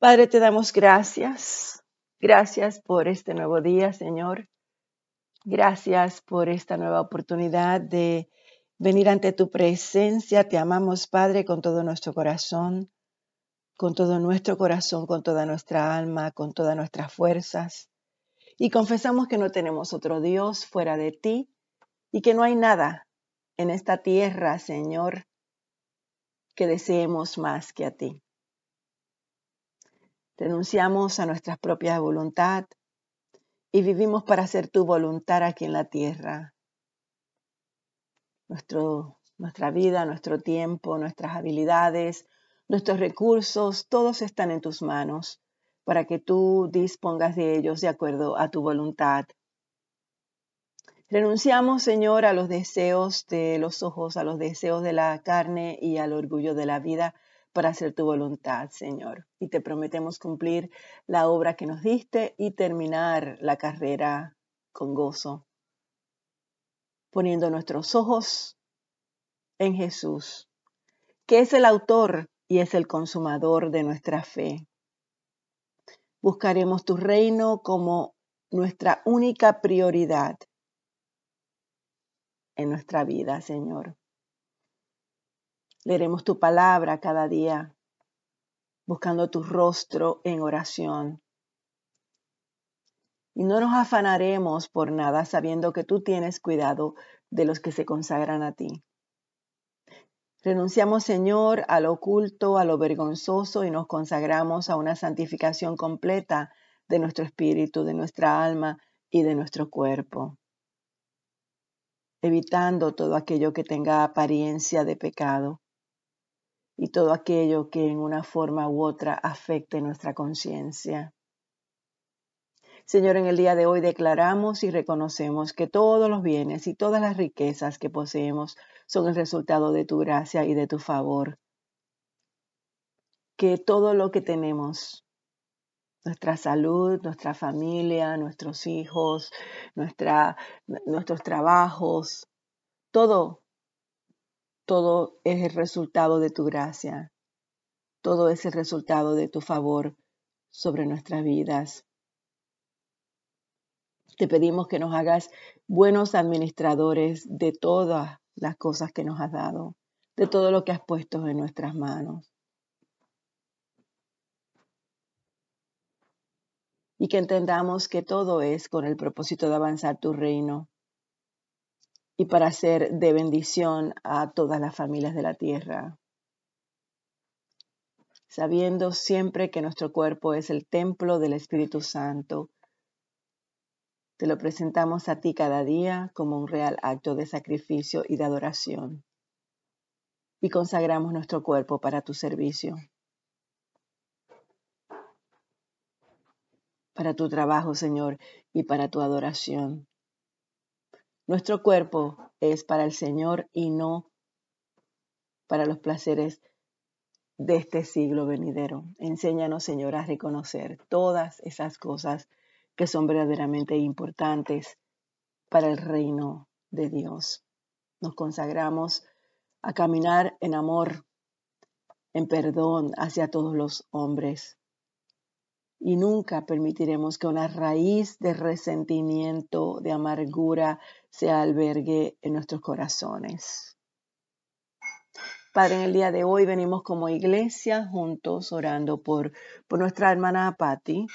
Padre, te damos gracias. Gracias por este nuevo día, Señor. Gracias por esta nueva oportunidad de venir ante tu presencia. Te amamos, Padre, con todo nuestro corazón, con todo nuestro corazón, con toda nuestra alma, con todas nuestras fuerzas. Y confesamos que no tenemos otro Dios fuera de ti y que no hay nada en esta tierra, Señor, que deseemos más que a ti. Renunciamos a nuestra propia voluntad y vivimos para hacer tu voluntad aquí en la tierra. Nuestra vida, nuestro tiempo, nuestras habilidades, nuestros recursos, todos están en tus manos para que tú dispongas de ellos de acuerdo a tu voluntad. Renunciamos, Señor, a los deseos de los ojos, a los deseos de la carne y al orgullo de la vida para hacer tu voluntad, Señor. Y te prometemos cumplir la obra que nos diste y terminar la carrera con gozo, poniendo nuestros ojos en Jesús, que es el autor y es el consumador de nuestra fe. Buscaremos tu reino como nuestra única prioridad en nuestra vida, Señor. Leeremos tu palabra cada día, buscando tu rostro en oración. Y no nos afanaremos por nada sabiendo que tú tienes cuidado de los que se consagran a ti. Renunciamos, Señor, a lo oculto, a lo vergonzoso y nos consagramos a una santificación completa de nuestro espíritu, de nuestra alma y de nuestro cuerpo evitando todo aquello que tenga apariencia de pecado y todo aquello que en una forma u otra afecte nuestra conciencia. Señor, en el día de hoy declaramos y reconocemos que todos los bienes y todas las riquezas que poseemos son el resultado de tu gracia y de tu favor. Que todo lo que tenemos nuestra salud, nuestra familia, nuestros hijos, nuestra, nuestros trabajos, todo, todo es el resultado de tu gracia, todo es el resultado de tu favor sobre nuestras vidas. Te pedimos que nos hagas buenos administradores de todas las cosas que nos has dado, de todo lo que has puesto en nuestras manos. y que entendamos que todo es con el propósito de avanzar tu reino y para ser de bendición a todas las familias de la tierra. Sabiendo siempre que nuestro cuerpo es el templo del Espíritu Santo, te lo presentamos a ti cada día como un real acto de sacrificio y de adoración. Y consagramos nuestro cuerpo para tu servicio. para tu trabajo, Señor, y para tu adoración. Nuestro cuerpo es para el Señor y no para los placeres de este siglo venidero. Enséñanos, Señor, a reconocer todas esas cosas que son verdaderamente importantes para el reino de Dios. Nos consagramos a caminar en amor, en perdón hacia todos los hombres, y nunca permitiremos que una raíz de resentimiento, de amargura, se albergue en nuestros corazones. Padre, en el día de hoy venimos como iglesia juntos orando por, por nuestra hermana Patti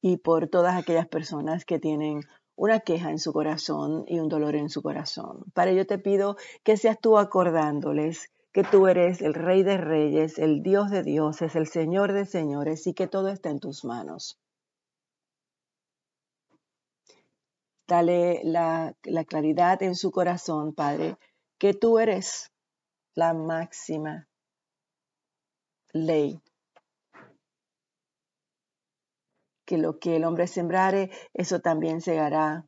y por todas aquellas personas que tienen una queja en su corazón y un dolor en su corazón. Padre, yo te pido que seas tú acordándoles que tú eres el Rey de Reyes, el Dios de Dioses, el Señor de Señores y que todo está en tus manos. Dale la, la claridad en su corazón, Padre, que tú eres la máxima ley. Que lo que el hombre sembrare, eso también segará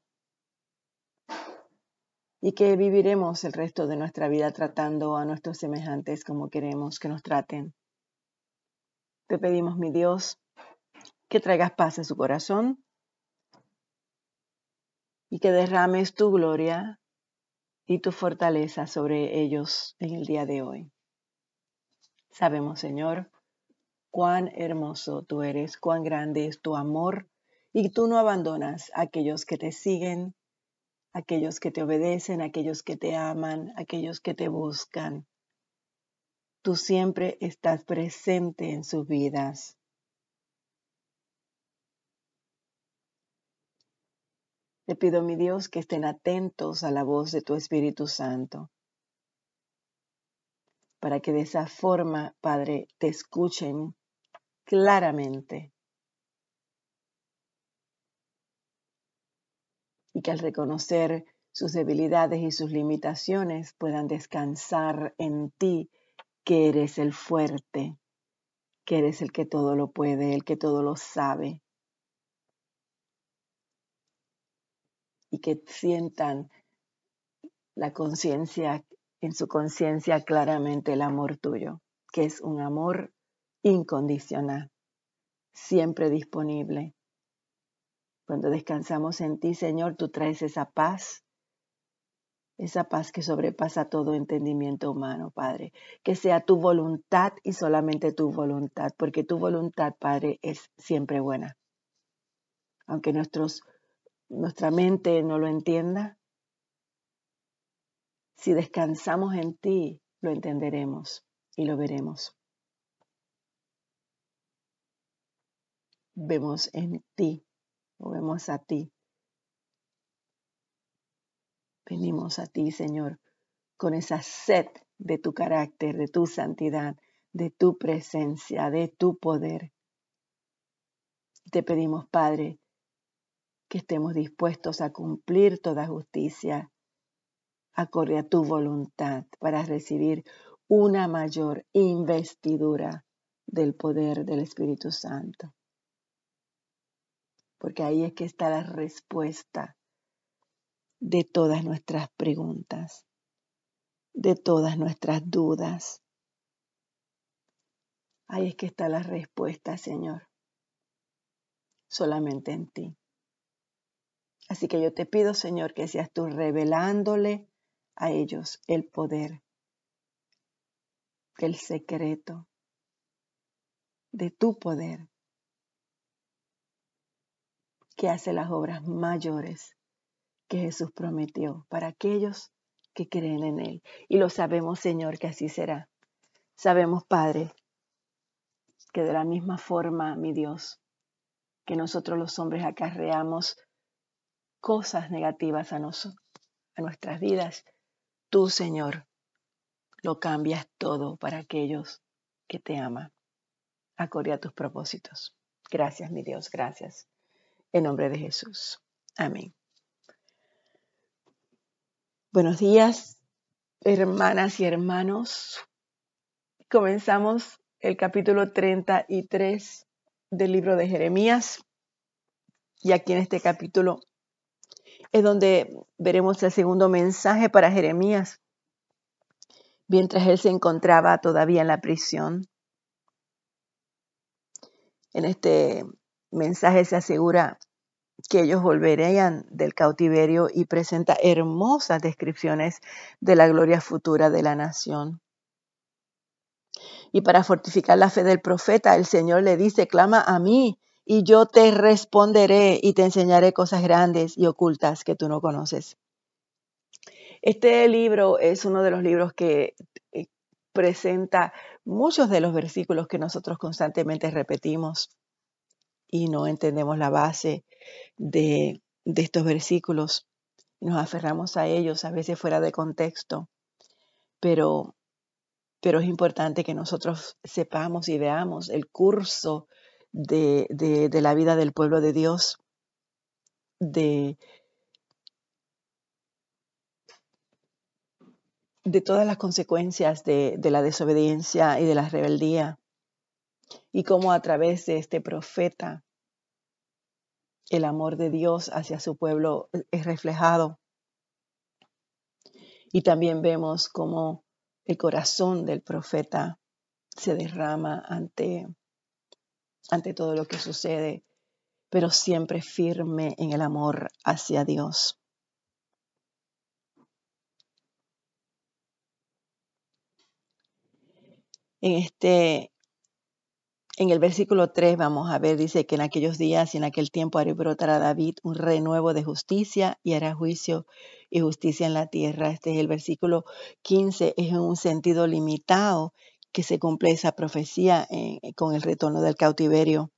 y que viviremos el resto de nuestra vida tratando a nuestros semejantes como queremos que nos traten. Te pedimos, mi Dios, que traigas paz a su corazón y que derrames tu gloria y tu fortaleza sobre ellos en el día de hoy. Sabemos, Señor, cuán hermoso tú eres, cuán grande es tu amor y tú no abandonas a aquellos que te siguen, aquellos que te obedecen, aquellos que te aman, aquellos que te buscan. Tú siempre estás presente en sus vidas. Te pido, mi Dios, que estén atentos a la voz de tu Espíritu Santo, para que de esa forma, Padre, te escuchen claramente y que al reconocer sus debilidades y sus limitaciones puedan descansar en ti, que eres el fuerte, que eres el que todo lo puede, el que todo lo sabe, y que sientan la conciencia, en su conciencia claramente el amor tuyo, que es un amor incondicional, siempre disponible. Cuando descansamos en ti, Señor, tú traes esa paz, esa paz que sobrepasa todo entendimiento humano, Padre. Que sea tu voluntad y solamente tu voluntad, porque tu voluntad, Padre, es siempre buena. Aunque nuestros nuestra mente no lo entienda, si descansamos en ti, lo entenderemos y lo veremos. Vemos en ti, o vemos a ti. Venimos a ti, Señor, con esa sed de tu carácter, de tu santidad, de tu presencia, de tu poder. Te pedimos, Padre, que estemos dispuestos a cumplir toda justicia acorde a tu voluntad para recibir una mayor investidura del poder del Espíritu Santo. Porque ahí es que está la respuesta de todas nuestras preguntas, de todas nuestras dudas. Ahí es que está la respuesta, Señor. Solamente en ti. Así que yo te pido, Señor, que seas tú revelándole a ellos el poder, el secreto de tu poder hace las obras mayores que Jesús prometió para aquellos que creen en Él. Y lo sabemos, Señor, que así será. Sabemos, Padre, que de la misma forma, mi Dios, que nosotros los hombres acarreamos cosas negativas a, a nuestras vidas, tú, Señor, lo cambias todo para aquellos que te aman, acorde a tus propósitos. Gracias, mi Dios, gracias. En nombre de Jesús. Amén. Buenos días, hermanas y hermanos. Comenzamos el capítulo 33 del libro de Jeremías. Y aquí en este capítulo es donde veremos el segundo mensaje para Jeremías, mientras él se encontraba todavía en la prisión. En este mensaje se asegura que ellos volverían del cautiverio y presenta hermosas descripciones de la gloria futura de la nación. Y para fortificar la fe del profeta, el Señor le dice, clama a mí y yo te responderé y te enseñaré cosas grandes y ocultas que tú no conoces. Este libro es uno de los libros que eh, presenta muchos de los versículos que nosotros constantemente repetimos y no entendemos la base de, estos versículos. Nos aferramos a ellos a veces fuera de contexto, pero, pero es importante que nosotros sepamos y veamos el curso de, la vida del pueblo de Dios, de, de todas las consecuencias de, de, la desobediencia y de la rebeldía, y cómo a través de este profeta el amor de Dios hacia su pueblo es reflejado. Y también vemos cómo el corazón del profeta se derrama ante ante todo lo que sucede, pero siempre firme en el amor hacia Dios. En este En el versículo 3 vamos a ver, dice que en aquellos días y en aquel tiempo haré brotar a David un renuevo de justicia y hará juicio y justicia en la tierra. Este es el versículo 15, es en un sentido limitado que se cumple esa profecía eh, con el retorno del cautiverio.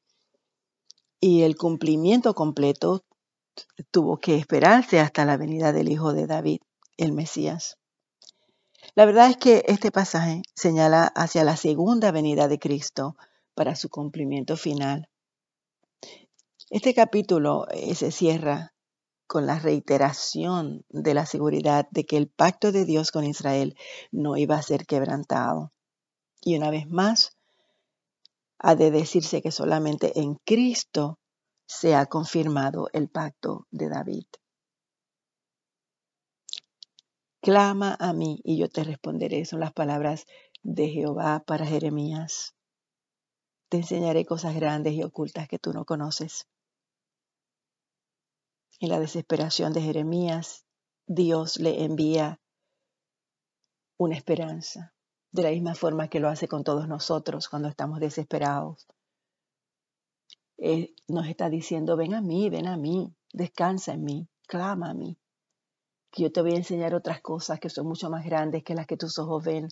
Y el cumplimiento completo tuvo que esperarse hasta la venida del Hijo de David, el Mesías. La verdad es que este pasaje señala hacia la segunda venida de Cristo, para su cumplimiento final. Este capítulo eh, se cierra con la reiteración de la seguridad de que el pacto de Dios con Israel no iba a ser quebrantado. Y una vez más, ha de decirse que solamente en Cristo se ha confirmado el pacto de David. Clama a mí y yo te responderé. Son las palabras de Jehová para Jeremías. Te enseñaré cosas grandes y ocultas que tú no conoces. En la desesperación de Jeremías, Dios le envía una esperanza, de la misma forma que lo hace con todos nosotros cuando estamos desesperados. nos está diciendo, ven a mí, ven a mí, descansa en mí, clama a mí, que yo te voy a enseñar otras cosas que son mucho más grandes que las que tus ojos ven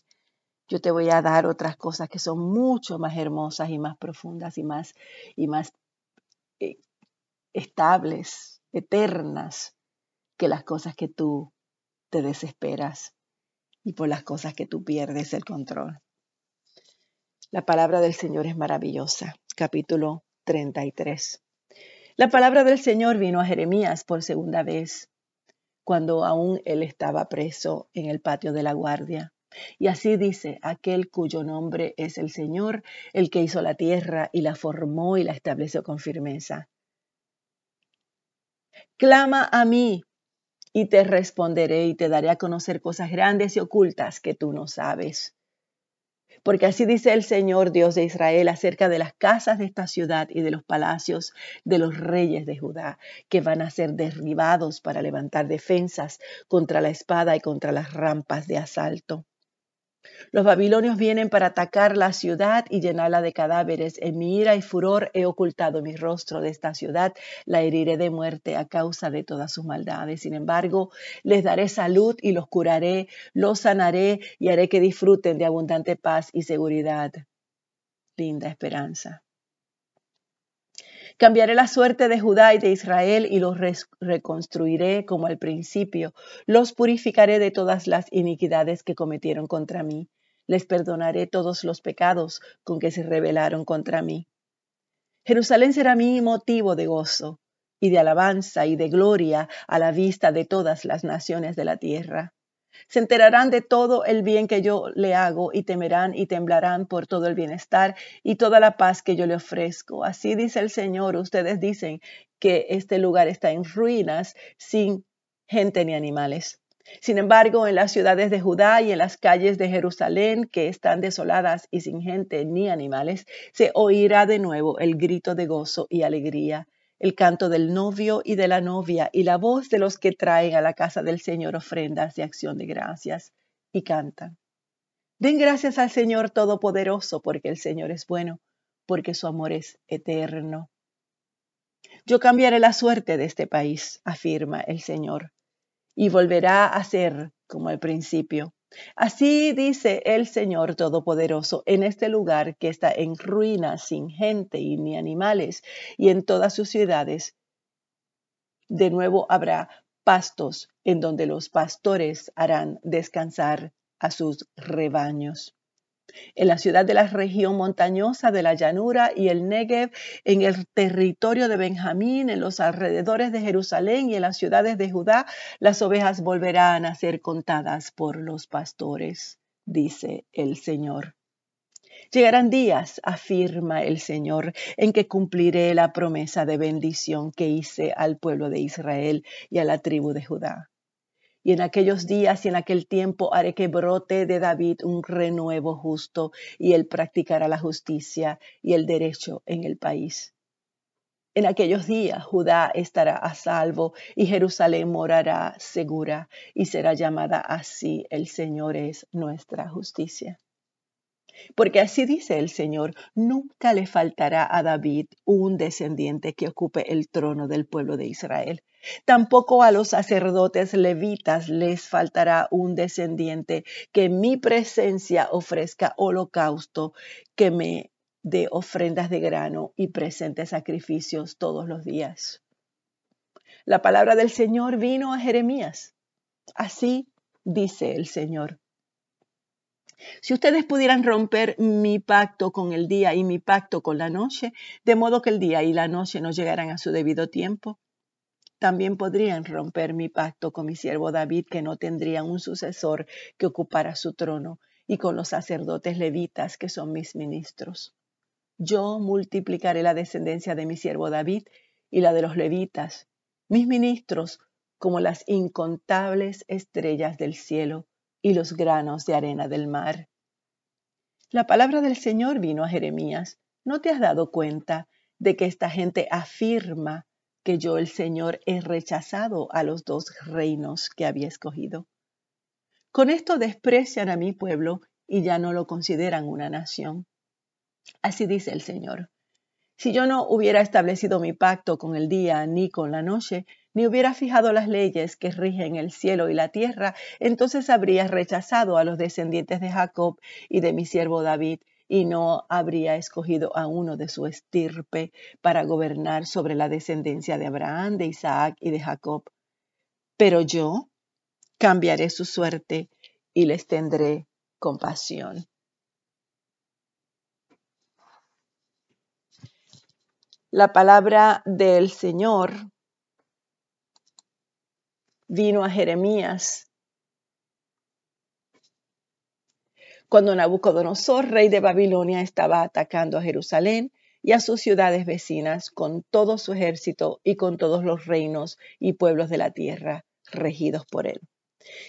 yo te voy a dar otras cosas que son mucho más hermosas y más profundas y más, y más eh, estables, eternas, que las cosas que tú te desesperas y por las cosas que tú pierdes el control. La palabra del Señor es maravillosa. Capítulo 33. La palabra del Señor vino a Jeremías por segunda vez, cuando aún él estaba preso en el patio de la guardia. Y así dice aquel cuyo nombre es el Señor, el que hizo la tierra y la formó y la estableció con firmeza. Clama a mí y te responderé y te daré a conocer cosas grandes y ocultas que tú no sabes. Porque así dice el Señor Dios de Israel acerca de las casas de esta ciudad y de los palacios de los reyes de Judá, que van a ser derribados para levantar defensas contra la espada y contra las rampas de asalto. Los babilonios vienen para atacar la ciudad y llenarla de cadáveres. En mi ira y furor he ocultado mi rostro de esta ciudad, la heriré de muerte a causa de todas sus maldades. Sin embargo, les daré salud y los curaré, los sanaré y haré que disfruten de abundante paz y seguridad. Linda esperanza. Cambiaré la suerte de Judá y de Israel y los reconstruiré como al principio. Los purificaré de todas las iniquidades que cometieron contra mí. Les perdonaré todos los pecados con que se rebelaron contra mí. Jerusalén será mi motivo de gozo y de alabanza y de gloria a la vista de todas las naciones de la tierra. Se enterarán de todo el bien que yo le hago y temerán y temblarán por todo el bienestar y toda la paz que yo le ofrezco. Así dice el Señor. Ustedes dicen que este lugar está en ruinas sin gente ni animales. Sin embargo, en las ciudades de Judá y en las calles de Jerusalén, que están desoladas y sin gente ni animales, se oirá de nuevo el grito de gozo y alegría el canto del novio y de la novia y la voz de los que traen a la casa del Señor ofrendas de acción de gracias y cantan. Den gracias al Señor Todopoderoso porque el Señor es bueno, porque su amor es eterno. Yo cambiaré la suerte de este país, afirma el Señor, y volverá a ser como al principio Así dice el Señor Todopoderoso en este lugar que está en ruinas, sin gente y ni animales, y en todas sus ciudades. De nuevo habrá pastos en donde los pastores harán descansar a sus rebaños en la ciudad de la región montañosa de la llanura y el Negev, en el territorio de Benjamín, en los alrededores de Jerusalén y en las ciudades de Judá, las ovejas volverán a ser contadas por los pastores, dice el Señor. Llegarán días, afirma el Señor, en que cumpliré la promesa de bendición que hice al pueblo de Israel y a la tribu de Judá. Y en aquellos días y en aquel tiempo haré que brote de David un renuevo justo, y él practicará la justicia y el derecho en el país. En aquellos días Judá estará a salvo y Jerusalén morará segura y será llamada así el Señor es nuestra justicia. Porque así dice el Señor, nunca le faltará a David un descendiente que ocupe el trono del pueblo de Israel. Tampoco a los sacerdotes levitas les faltará un descendiente que en mi presencia ofrezca holocausto, que me dé ofrendas de grano y presente sacrificios todos los días. La palabra del Señor vino a Jeremías. Así dice el Señor. Si ustedes pudieran romper mi pacto con el día y mi pacto con la noche, de modo que el día y la noche no llegaran a su debido tiempo, también podrían romper mi pacto con mi siervo David, que no tendría un sucesor que ocupara su trono, y con los sacerdotes levitas, que son mis ministros. Yo multiplicaré la descendencia de mi siervo David y la de los levitas, mis ministros, como las incontables estrellas del cielo y los granos de arena del mar. La palabra del Señor vino a Jeremías. ¿No te has dado cuenta de que esta gente afirma que yo el Señor he rechazado a los dos reinos que había escogido? Con esto desprecian a mi pueblo y ya no lo consideran una nación. Así dice el Señor. Si yo no hubiera establecido mi pacto con el día ni con la noche, ni hubiera fijado las leyes que rigen el cielo y la tierra, entonces habría rechazado a los descendientes de Jacob y de mi siervo David, y no habría escogido a uno de su estirpe para gobernar sobre la descendencia de Abraham, de Isaac y de Jacob. Pero yo cambiaré su suerte y les tendré compasión. La palabra del Señor vino a Jeremías cuando Nabucodonosor, rey de Babilonia, estaba atacando a Jerusalén y a sus ciudades vecinas con todo su ejército y con todos los reinos y pueblos de la tierra regidos por él.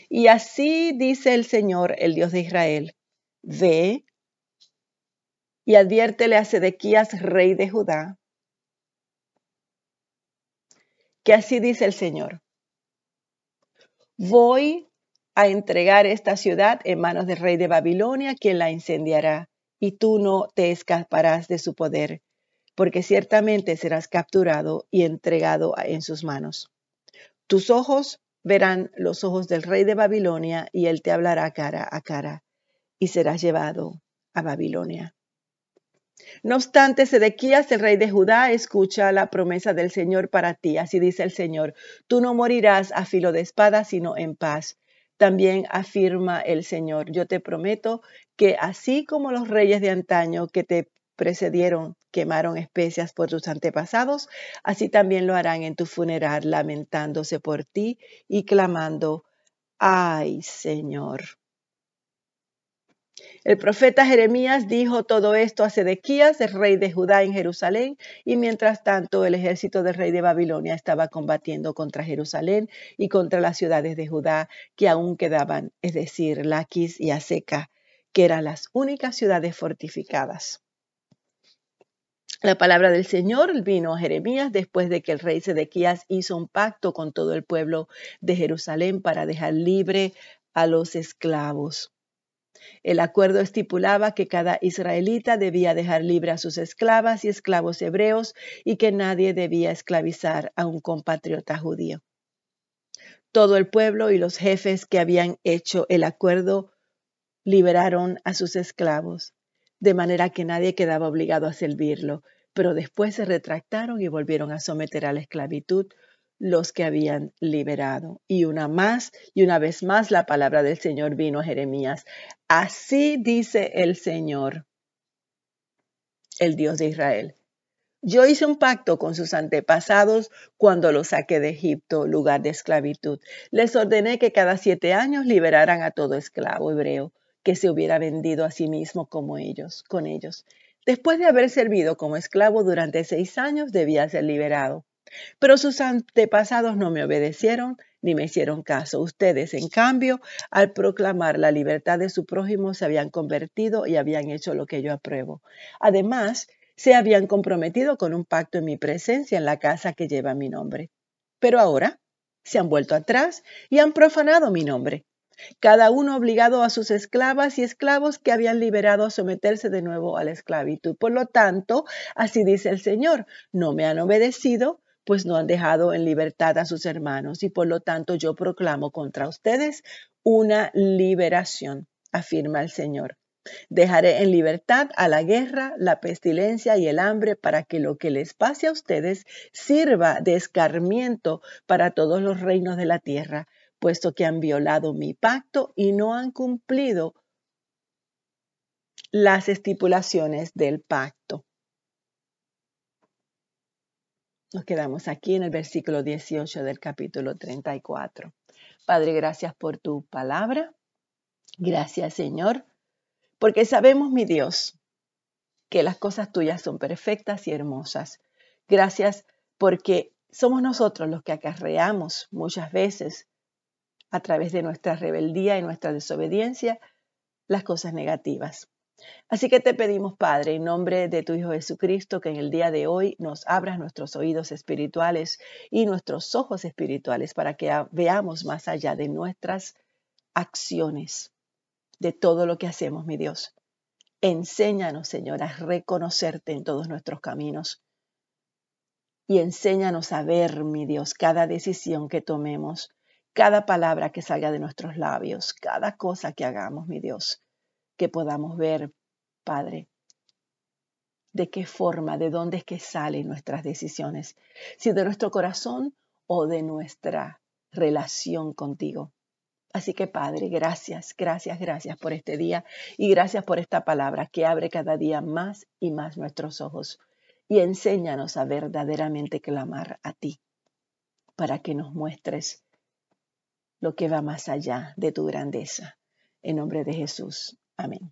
Y así dice el Señor, el Dios de Israel, ve y adviértele a Sedequías, rey de Judá, que así dice el Señor, Voy a entregar esta ciudad en manos del rey de Babilonia, quien la incendiará, y tú no te escaparás de su poder, porque ciertamente serás capturado y entregado en sus manos. Tus ojos verán los ojos del rey de Babilonia, y él te hablará cara a cara, y serás llevado a Babilonia. No obstante, Sedequías, el rey de Judá, escucha la promesa del Señor para ti. Así dice el Señor, tú no morirás a filo de espada, sino en paz. También afirma el Señor, yo te prometo que así como los reyes de antaño que te precedieron quemaron especias por tus antepasados, así también lo harán en tu funeral, lamentándose por ti y clamando, ay Señor. El profeta Jeremías dijo todo esto a Sedequías, el rey de Judá en Jerusalén, y mientras tanto el ejército del rey de Babilonia estaba combatiendo contra Jerusalén y contra las ciudades de Judá que aún quedaban, es decir, Laquis y Aseca, que eran las únicas ciudades fortificadas. La palabra del Señor vino a Jeremías después de que el rey Sedequías hizo un pacto con todo el pueblo de Jerusalén para dejar libre a los esclavos. El acuerdo estipulaba que cada israelita debía dejar libre a sus esclavas y esclavos hebreos y que nadie debía esclavizar a un compatriota judío. Todo el pueblo y los jefes que habían hecho el acuerdo liberaron a sus esclavos, de manera que nadie quedaba obligado a servirlo, pero después se retractaron y volvieron a someter a la esclavitud los que habían liberado. Y una más y una vez más la palabra del Señor vino a Jeremías. Así dice el Señor, el Dios de Israel. Yo hice un pacto con sus antepasados cuando los saqué de Egipto, lugar de esclavitud. Les ordené que cada siete años liberaran a todo esclavo hebreo que se hubiera vendido a sí mismo como ellos, con ellos. Después de haber servido como esclavo durante seis años, debía ser liberado. Pero sus antepasados no me obedecieron ni me hicieron caso. Ustedes, en cambio, al proclamar la libertad de su prójimo, se habían convertido y habían hecho lo que yo apruebo. Además, se habían comprometido con un pacto en mi presencia en la casa que lleva mi nombre. Pero ahora se han vuelto atrás y han profanado mi nombre. cada uno obligado a sus esclavas y esclavos que habían liberado a someterse de nuevo a la esclavitud. Por lo tanto, así dice el Señor, no me han obedecido, pues no han dejado en libertad a sus hermanos, y por lo tanto yo proclamo contra ustedes una liberación, afirma el Señor. Dejaré en libertad a la guerra, la pestilencia y el hambre para que lo que les pase a ustedes sirva de escarmiento para todos los reinos de la tierra, puesto que han violado mi pacto y no han cumplido las estipulaciones del pacto. Nos quedamos aquí en el versículo 18 del capítulo 34. Padre, gracias por tu palabra. Gracias, Señor, porque sabemos, mi Dios, que las cosas tuyas son perfectas y hermosas. Gracias porque somos nosotros los que acarreamos muchas veces a través de nuestra rebeldía y nuestra desobediencia las cosas negativas. Así que te pedimos, Padre, en nombre de tu Hijo Jesucristo, que en el día de hoy nos abras nuestros oídos espirituales y nuestros ojos espirituales para que veamos más allá de nuestras acciones, de todo lo que hacemos, mi Dios. Enséñanos, Señor, a reconocerte en todos nuestros caminos. Y enséñanos a ver, mi Dios, cada decisión que tomemos cada palabra que salga de nuestros labios, cada cosa que hagamos, mi Dios, que podamos ver, Padre, de qué forma, de dónde es que salen nuestras decisiones, si de nuestro corazón o de nuestra relación contigo. Así que Padre, gracias, gracias, gracias por este día y gracias por esta palabra que abre cada día más y más nuestros ojos y enséñanos a verdaderamente clamar a ti para que nos muestres lo que va más allá de tu grandeza. En nombre de Jesús. Amén.